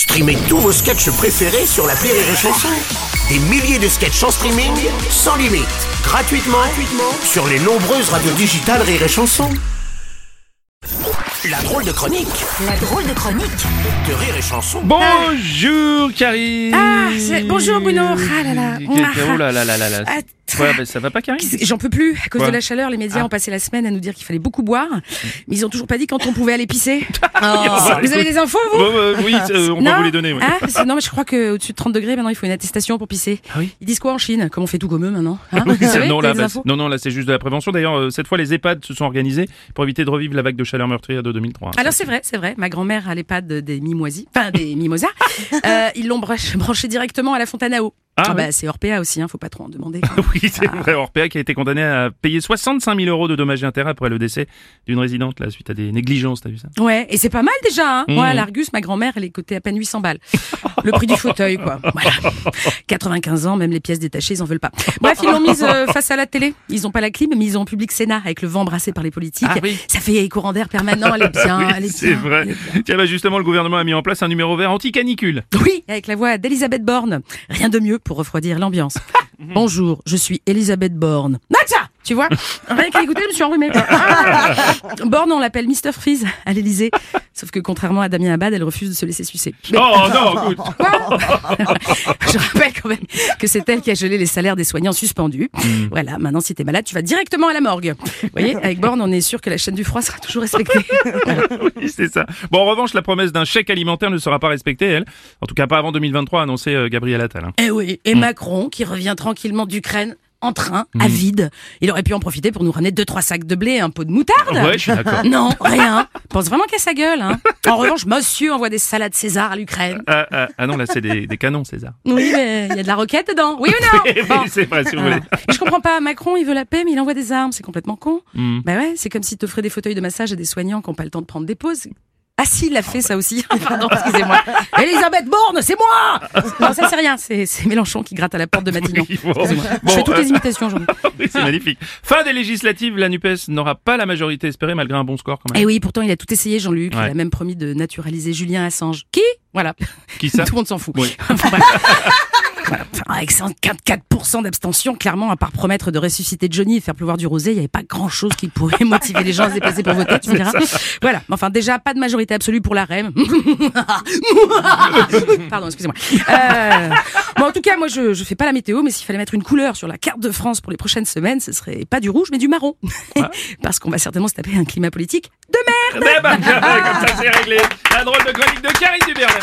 Streamez tous vos sketchs préférés sur la Rire et Chanson. Des milliers de sketchs en streaming, sans limite, gratuitement, gratuitement sur les nombreuses radios digitales Rire et Chanson. La drôle de chronique La drôle de chronique de Rire et Chanson. Bonjour Karine Ah, c'est- bonjour, Bruno. Ah là là. Oh là là là là là. Ah, Ouais, bah, ça va pas Karine J'en peux plus. À cause Quoi de la chaleur, les médias Ah. ont passé la semaine à nous dire qu'il fallait beaucoup boire. Mais ils ont toujours pas dit quand on pouvait aller pisser. bah, vous avez des infos, vous Oui, euh, on va vous les donner. ouais. Ah, parce que non, mais je crois qu'au-dessus de 30 degrés, maintenant, il faut une attestation pour pisser. Ah oui Ils disent quoi en Chine? Comme on fait tout comme eux maintenant hein? Savez, non, là, bah, non, non, là, c'est juste de la prévention. D'ailleurs, euh, cette fois, les EHPAD se sont organisés pour éviter de revivre la vague de chaleur meurtrière de 2003. Alors c'est vrai, c'est vrai. Ma grand-mère à l'EHPAD des mimoisis, enfin des mimosas, euh, ils l'ont branché, branché directement à la fontaine à eau. Ah, Ah, oui. bah, c'est Orpea aussi, hein, faut pas trop en demander. oui, c'est vrai. Orpea qui a été condamné à payer 65 000 euros de dommages et intérêts après le décès d'une résidente là suite à des négligences. T'as vu ça? Ouais, et c'est pas mal déjà. Hein. Mmh. Moi, à l'Argus, ma grand-mère, elle est cotée à peine 800 balles. Le prix du fauteuil, quoi. Voilà. 95 ans, même les pièces détachées, ils en veulent pas. Bref, ils l'ont mise euh, face à la télé. Ils ont pas la clim, mais ils ont en public Sénat avec le vent brassé par les politiques. Ah oui. Ça fait courant d'air permanent. Elle est bien. Oui, elle est c'est vrai. est bien. Tiens, bah, justement, le gouvernement a mis en place un numéro vert anti-canicule. Oui, avec la voix d'Elisabeth Borne. Rien de mieux pour refroidir l'ambiance. Bonjour, je suis Elisabeth Borne. Nacha Tu vois Rien qu'à je me suis enrhumée. Ah Borne, on l'appelle Mr. Freeze à l'Elysée. Sauf que contrairement à Damien Abad, elle refuse de se laisser sucer. Mais Oh non, écoute. je rappelle quand même que c'est elle qui a gelé les salaires des soignants suspendus. Voilà, maintenant si t'es malade, tu vas directement à la morgue. Vous voyez, avec Borne, on est sûr que la chaîne du froid sera toujours respectée. Oui, c'est ça. Bon, en revanche, la promesse d'un chèque alimentaire ne sera pas respectée, elle. En tout cas, pas avant 2023, a annoncé euh, Gabriel Attal. hein. Eh oui, et Macron qui revient tranquillement d'Ukraine en train, à vide. Il aurait pu en profiter pour nous ramener deux trois sacs de blé et un pot de moutarde. Ouais, je suis d'accord. Non, rien. Pense vraiment qu'à sa gueule. Hein. En revanche, monsieur envoie des salades César à l'Ukraine. Ah, ah, ah non, là, c'est des, des canons, César. Oui, mais il y a de la roquette dedans. Oui ou non? Oui, Bon. c'est vrai, si vous voulez. Mais Je comprends pas. Macron, il veut la paix, mais il envoie des armes. C'est complètement con. Hmm. Bah ouais, c'est comme si t'offrais des fauteuils de massage à des soignants qui n'ont pas le temps de prendre des pauses. Ah si, il a fait ça aussi. Pardon, excusez-moi. Elisabeth Borne, c'est moi Non, ça c'est rien. C'est c'est Mélenchon qui gratte à la porte de Matignon. Oui, bon. Excusez-moi. Bon, Je fais toutes euh, les imitations aujourd'hui. Oui, c'est magnifique. Fin des législatives, la NUPES n'aura pas la majorité espérée malgré un bon score quand même. Eh oui, pourtant il a tout essayé, Jean-Luc. Ouais. Il a même promis de naturaliser Julien Assange. Qui? Voilà. Qui ça? Tout le monde s'en fout. Oui. Enfin, bref. Avec 144% d'abstention, clairement, à part promettre de ressusciter Johnny et faire pleuvoir du rosé, il n'y avait pas grand-chose qui pourrait motiver les gens à se déplacer pour voter, tu me diras. Voilà. Mais Enfin, déjà, pas de majorité absolue pour la REM. Pardon, excusez-moi. Euh, bon, en tout cas, moi, je, je fais pas la météo, mais s'il fallait mettre une couleur sur la carte de France pour les prochaines semaines, ce serait pas du rouge, mais du marron. Parce qu'on va certainement se taper un climat politique de merde. Eh ben, comme ça, c'est réglé. La drôle de chronique de Karine Dubert.